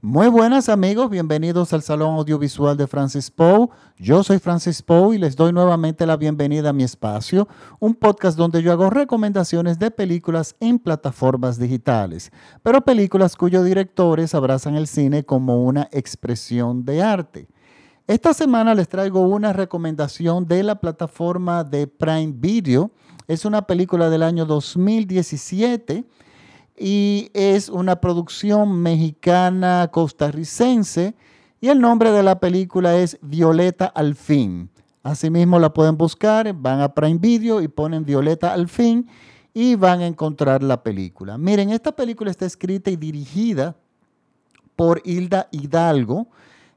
Muy buenas amigos, bienvenidos al Salón Audiovisual de Francis Poe. Yo soy Francis Poe y les doy nuevamente la bienvenida a mi espacio, un podcast donde yo hago recomendaciones de películas en plataformas digitales, pero películas cuyos directores abrazan el cine como una expresión de arte. Esta semana les traigo una recomendación de la plataforma de Prime Video. Es una película del año 2017 y es una producción mexicana costarricense y el nombre de la película es Violeta al fin. Asimismo la pueden buscar, van a Prime Video y ponen Violeta al fin y van a encontrar la película. Miren, esta película está escrita y dirigida por Hilda Hidalgo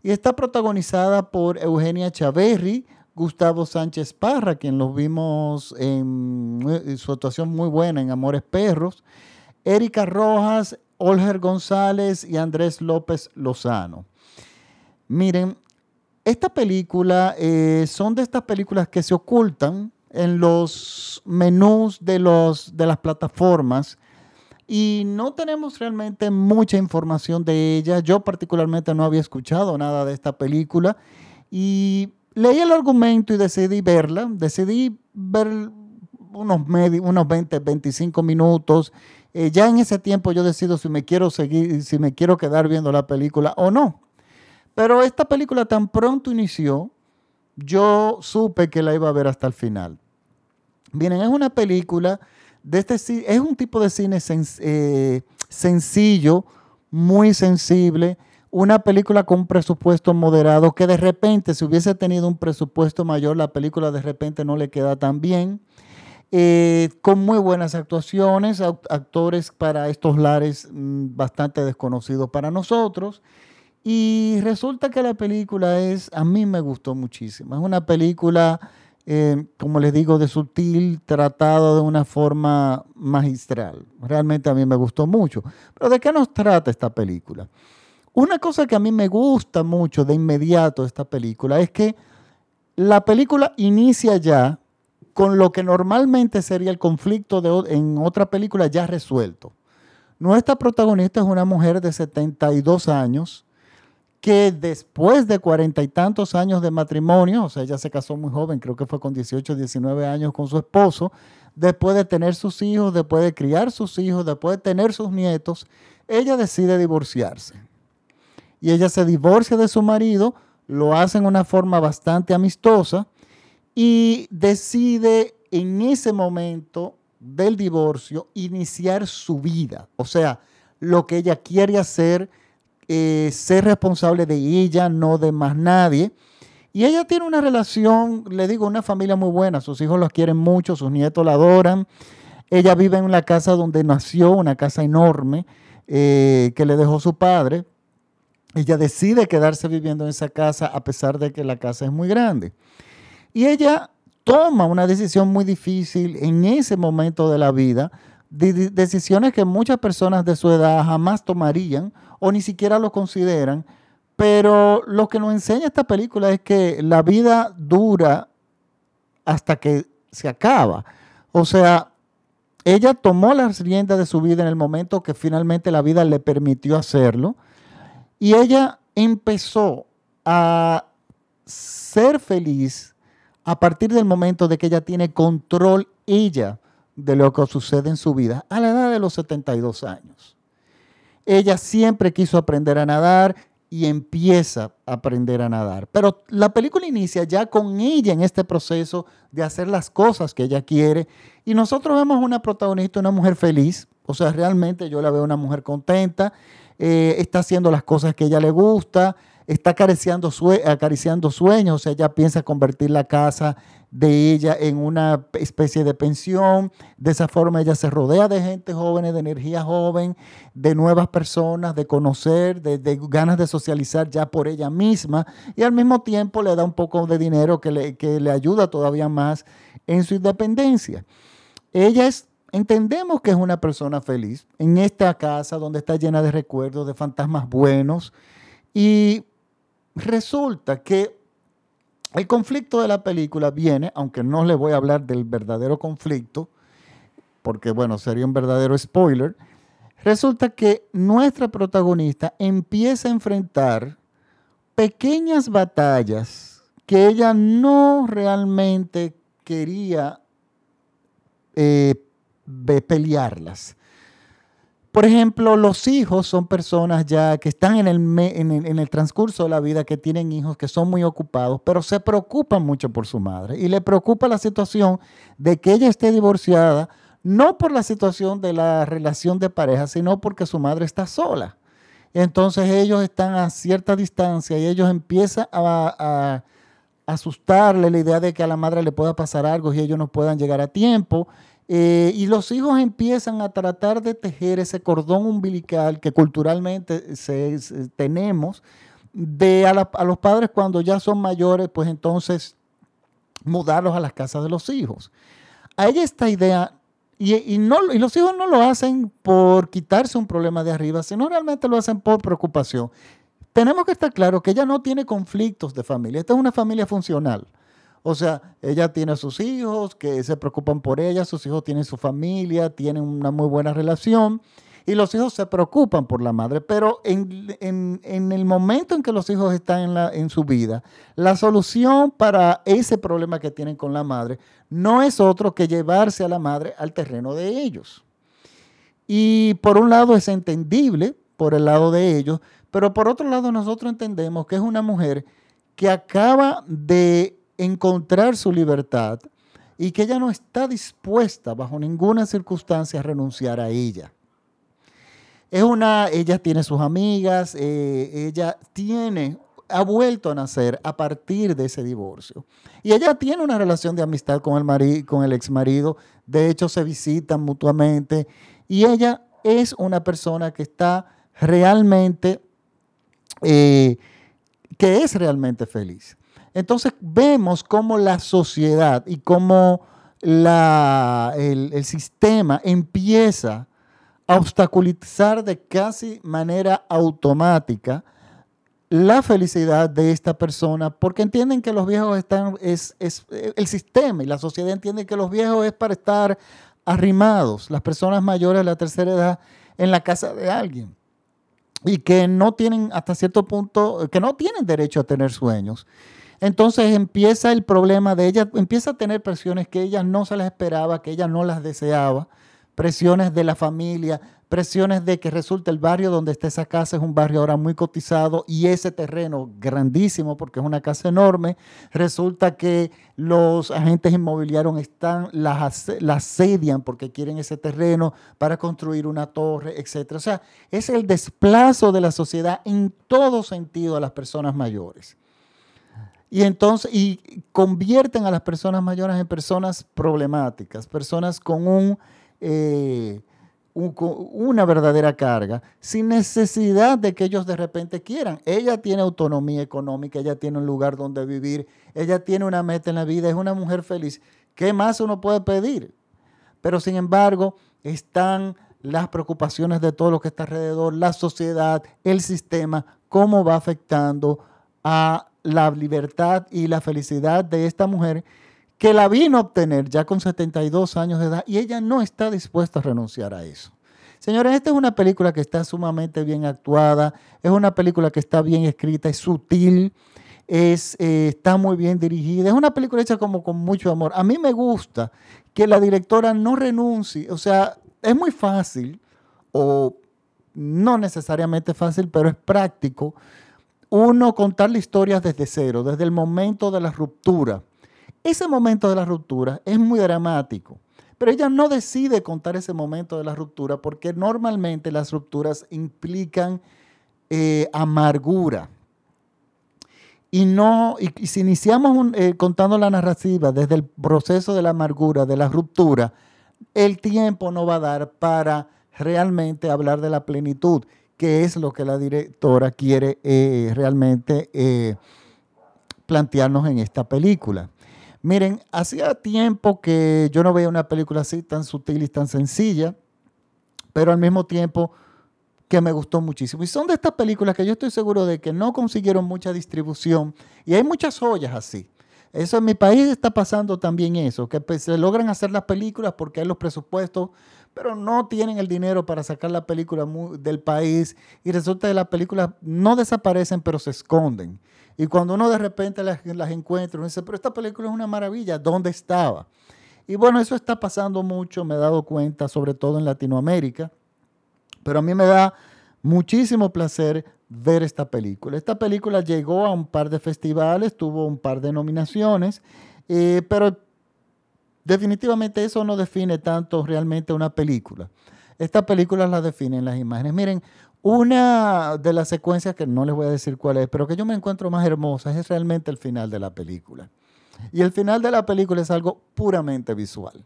y está protagonizada por Eugenia Chaverri, Gustavo Sánchez Parra, quien los vimos en, en su actuación muy buena en Amores Perros, Erika Rojas, Olger González y Andrés López Lozano. Miren, esta película eh, son de estas películas que se ocultan en los menús de, los, de las plataformas y no tenemos realmente mucha información de ella. Yo particularmente no había escuchado nada de esta película y leí el argumento y decidí verla. Decidí ver unos, unos 20, 25 minutos eh, ya en ese tiempo yo decido si me quiero seguir, si me quiero quedar viendo la película o no. Pero esta película tan pronto inició, yo supe que la iba a ver hasta el final. Miren, es una película de este es un tipo de cine eh, sencillo, muy sensible, una película con un presupuesto moderado que de repente, si hubiese tenido un presupuesto mayor, la película de repente no le queda tan bien. Eh, con muy buenas actuaciones, actores para estos lares mm, bastante desconocidos para nosotros. Y resulta que la película es, a mí me gustó muchísimo. Es una película, eh, como les digo, de sutil, tratado de una forma magistral. Realmente a mí me gustó mucho. Pero ¿de qué nos trata esta película? Una cosa que a mí me gusta mucho de inmediato esta película es que la película inicia ya con lo que normalmente sería el conflicto de, en otra película ya resuelto. Nuestra protagonista es una mujer de 72 años que después de cuarenta y tantos años de matrimonio, o sea, ella se casó muy joven, creo que fue con 18, 19 años con su esposo, después de tener sus hijos, después de criar sus hijos, después de tener sus nietos, ella decide divorciarse. Y ella se divorcia de su marido, lo hace en una forma bastante amistosa, y decide en ese momento del divorcio iniciar su vida. O sea, lo que ella quiere hacer, ser responsable de ella, no de más nadie. Y ella tiene una relación, le digo, una familia muy buena. Sus hijos la quieren mucho, sus nietos la adoran. Ella vive en la casa donde nació, una casa enorme eh, que le dejó su padre. Ella decide quedarse viviendo en esa casa a pesar de que la casa es muy grande. Y ella toma una decisión muy difícil en ese momento de la vida, decisiones que muchas personas de su edad jamás tomarían o ni siquiera lo consideran. Pero lo que nos enseña esta película es que la vida dura hasta que se acaba. O sea, ella tomó las riendas de su vida en el momento que finalmente la vida le permitió hacerlo. Y ella empezó a ser feliz a partir del momento de que ella tiene control ella de lo que sucede en su vida a la edad de los 72 años. Ella siempre quiso aprender a nadar y empieza a aprender a nadar. Pero la película inicia ya con ella en este proceso de hacer las cosas que ella quiere. Y nosotros vemos una protagonista, una mujer feliz. O sea, realmente yo la veo una mujer contenta. Eh, está haciendo las cosas que ella le gusta está acariciando, acariciando sueños, o sea, ella piensa convertir la casa de ella en una especie de pensión. De esa forma ella se rodea de gente joven, de energía joven, de nuevas personas, de conocer, de, ganas de socializar ya por ella misma y al mismo tiempo le da un poco de dinero que le, que le ayuda todavía más en su independencia. Ella es entendemos que es una persona feliz en esta casa donde está llena de recuerdos, de fantasmas buenos. Y resulta que el conflicto de la película viene, aunque no le voy a hablar del verdadero conflicto, porque bueno, sería un verdadero spoiler, resulta que nuestra protagonista empieza a enfrentar pequeñas batallas que ella no realmente quería eh, pelearlas. Por ejemplo, los hijos son personas ya que están en el, en, el, transcurso de la vida, que tienen hijos, que son muy ocupados, pero se preocupan mucho por su madre. Y le preocupa la situación de que ella esté divorciada, no por la situación de la relación de pareja, sino porque su madre está sola. Entonces ellos están a cierta distancia y ellos empiezan a, asustarle la idea de que a la madre le pueda pasar algo y ellos no puedan llegar a tiempo. Eh, y los hijos empiezan a tratar de tejer ese cordón umbilical que culturalmente tenemos de a, los padres cuando ya son mayores, pues entonces mudarlos a las casas de los hijos. Hay esta idea y, no, y los hijos no lo hacen por quitarse un problema de arriba, sino realmente lo hacen por preocupación. Tenemos que estar claro que ella no tiene conflictos de familia. Esta es una familia funcional. O sea, ella tiene a sus hijos que se preocupan por ella, sus hijos tienen su familia, tienen una muy buena relación y los hijos se preocupan por la madre, pero en, el momento en que los hijos están en, la, en su vida, la solución para ese problema que tienen con la madre no es otro que llevarse a la madre al terreno de ellos. Y por un lado es entendible por el lado de ellos, pero por otro lado nosotros entendemos que es una mujer que acaba de encontrar su libertad y que ella no está dispuesta bajo ninguna circunstancia a renunciar a ella. Es una, ella tiene sus amigas, eh, ella tiene, ha vuelto a nacer a partir de ese divorcio. Y ella tiene una relación de amistad con el, marido, con el ex marido, de hecho se visitan mutuamente, y ella es una persona que está realmente, eh, que es realmente feliz. Entonces vemos cómo la sociedad y cómo la, el, sistema empieza obstaculizar de casi manera automática la felicidad de esta persona porque entienden que los viejos están, es, es, el sistema y la sociedad entiende que los viejos es para estar arrimados, las personas mayores de la tercera edad en la casa de alguien y que no tienen hasta cierto punto, que no tienen derecho a tener sueños. Entonces empieza el problema de ella, empieza a tener presiones que ella no se las esperaba, que ella no las deseaba presiones de la familia, presiones de que resulta el barrio donde está esa casa es un barrio ahora muy cotizado y ese terreno grandísimo porque es una casa enorme, resulta que los agentes inmobiliarios están, las, las asedian porque quieren ese terreno para construir una torre, etc. O sea, es el desplazo de la sociedad en todo sentido a las personas mayores. Y entonces, y convierten a las personas mayores en personas problemáticas, personas con un eh, una verdadera carga sin necesidad de que ellos de repente quieran. Ella tiene autonomía económica, ella tiene un lugar donde vivir, ella tiene una meta en la vida, es una mujer feliz. ¿Qué más uno puede pedir? Pero sin embargo, están las preocupaciones de todo lo que está alrededor, la sociedad, el sistema, cómo va afectando a la libertad y la felicidad de esta mujer que la vino a obtener ya con 72 años de edad y ella no está dispuesta a renunciar a eso. Señores, esta es una película que está sumamente bien actuada, es una película que está bien escrita, es sutil, es, eh, está muy bien dirigida, es una película hecha como con mucho amor. A mí me gusta que la directora no renuncie, o sea, es muy fácil, o no necesariamente fácil, pero es práctico, uno contar la historia desde cero, desde el momento de la ruptura ese momento de la ruptura es muy dramático, pero ella no decide contar ese momento de la ruptura porque normalmente las rupturas implican eh, amargura. Y, no, y, si iniciamos eh, contando la narrativa desde el proceso de la amargura, de la ruptura, el tiempo no va a dar para realmente hablar de la plenitud, que es lo que la directora quiere eh, realmente plantearnos en esta película. Miren, hacía tiempo que yo no veía una película así tan sutil y tan sencilla, pero al mismo tiempo que me gustó muchísimo. Y son de estas películas que yo estoy seguro de que no consiguieron mucha distribución y hay muchas joyas así. Eso en mi país está pasando también eso, que pues, se logran hacer las películas porque hay los presupuestos pero no tienen el dinero para sacar la película del país y resulta que las películas no desaparecen, pero se esconden. Y cuando uno de repente las, encuentra, uno dice, pero esta película es una maravilla, ¿dónde estaba? Y bueno, eso está pasando mucho, me he dado cuenta, sobre todo en Latinoamérica, pero a mí me da muchísimo placer ver esta película. Esta película llegó a un par de festivales, tuvo un par de nominaciones, eh, pero definitivamente eso no define tanto realmente una película. Esta película la definen las imágenes. Miren, una de las secuencias que no les voy a decir cuál es, pero que yo me encuentro más hermosa es realmente el final de la película. Y el final de la película es algo puramente visual.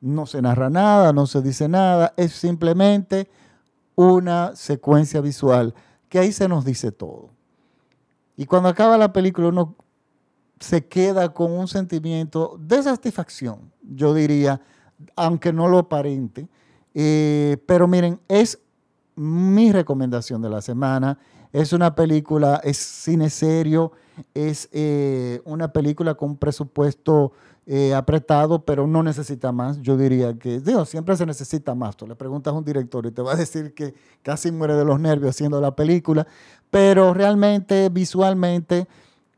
No se narra nada, no se dice nada, es simplemente una secuencia visual que ahí se nos dice todo. Y cuando acaba la película uno se queda con un sentimiento de satisfacción, yo diría, aunque no lo aparente. Eh, pero miren, es mi recomendación de la semana. Es una película, es cine serio, es eh, una película con un presupuesto eh, apretado, pero no necesita más. Yo diría que, digo, siempre se necesita más. Tú le preguntas a un director y te va a decir que casi muere de los nervios haciendo la película, pero realmente, visualmente,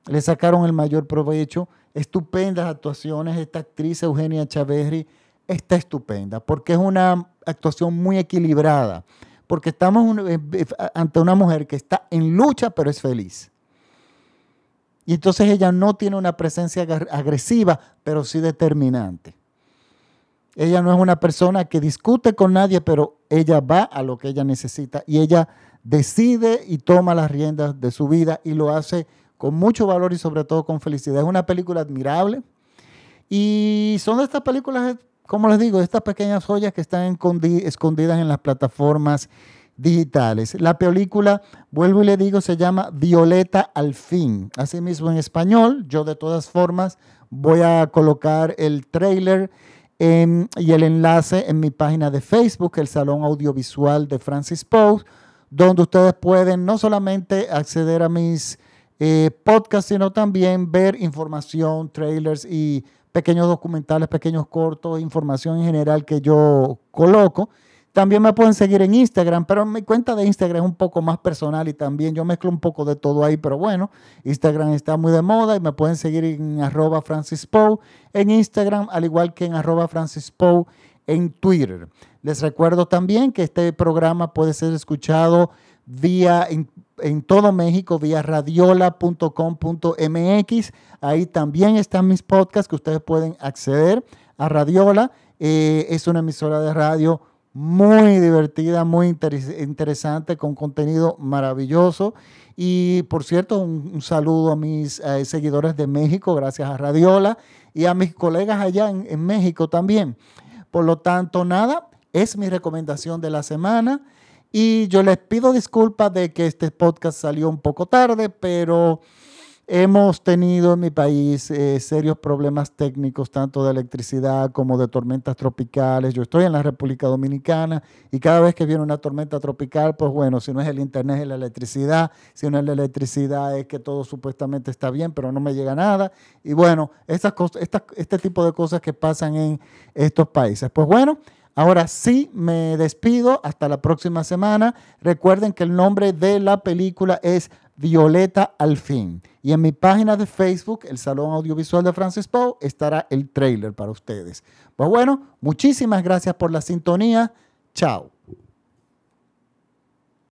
le sacaron el mayor provecho. Estupendas actuaciones. Esta actriz, Eugenia Chaverri, está estupenda porque es una actuación muy equilibrada porque estamos eh, eh, ante una mujer que está en lucha pero es feliz. Y entonces ella no tiene una presencia agresiva, pero sí determinante. Ella no es una persona que discute con nadie, pero ella va a lo que ella necesita y ella decide y toma las riendas de su vida y lo hace con mucho valor y sobre todo con felicidad. Es una película admirable y son de estas películas como les digo, estas pequeñas joyas que están escondidas en las plataformas digitales. La película, vuelvo y le digo, se llama Violeta al fin. Asimismo en español, yo de todas formas voy a colocar el trailer y el enlace en mi página de Facebook, el Salón Audiovisual de Francis Poe, donde ustedes pueden no solamente acceder a mis eh, podcasts, sino también ver información, trailers y pequeños documentales, pequeños cortos, información en general que yo coloco. También me pueden seguir en Instagram, pero mi cuenta de Instagram es un poco más personal y también yo mezclo un poco de todo ahí, pero bueno, Instagram está muy de moda y me pueden seguir en arroba Francis en Instagram, al igual que en arroba Francis en Twitter. Les recuerdo también que este programa puede ser escuchado vía en todo México vía radiola.com.mx. Ahí también están mis podcasts que ustedes pueden acceder a Radiola. Eh, es una emisora de radio muy divertida, muy interesante, con contenido maravilloso. Y por cierto, un, saludo a mis eh, seguidores de México, gracias a Radiola, y a mis colegas allá en, en México también. Por lo tanto, nada, es mi recomendación de la semana. Y yo les pido disculpas de que este podcast salió un poco tarde, pero hemos tenido en mi país eh, serios problemas técnicos, tanto de electricidad como de tormentas tropicales. Yo estoy en la República Dominicana y cada vez que viene una tormenta tropical, pues bueno, si no es el internet, es la electricidad. Si no es la electricidad, es que todo supuestamente está bien, pero no me llega nada. Y bueno, estas cosas, este tipo de cosas que pasan en estos países. Pues bueno. Ahora sí, me despido. Hasta la próxima semana. Recuerden que el nombre de la película es Violeta al fin. Y en mi página de Facebook, el Salón Audiovisual de Francis Poe, estará el trailer para ustedes. Pues bueno, muchísimas gracias por la sintonía. Chao.